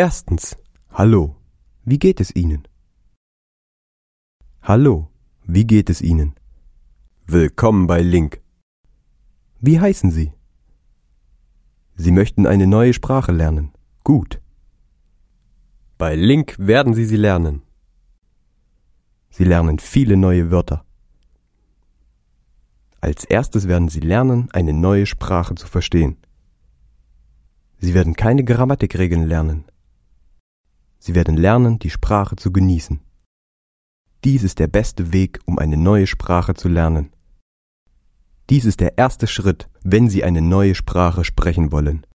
Erstens. Hallo. Wie geht es Ihnen? Hallo. Wie geht es Ihnen? Willkommen bei Link. Wie heißen Sie? Sie möchten eine neue Sprache lernen. Gut. Bei Link werden Sie sie lernen. Sie lernen viele neue Wörter. Als erstes werden Sie lernen, eine neue Sprache zu verstehen. Sie werden keine Grammatikregeln lernen. Sie werden lernen, die Sprache zu genießen. Dies ist der beste Weg, um eine neue Sprache zu lernen. Dies ist der erste Schritt, wenn Sie eine neue Sprache sprechen wollen.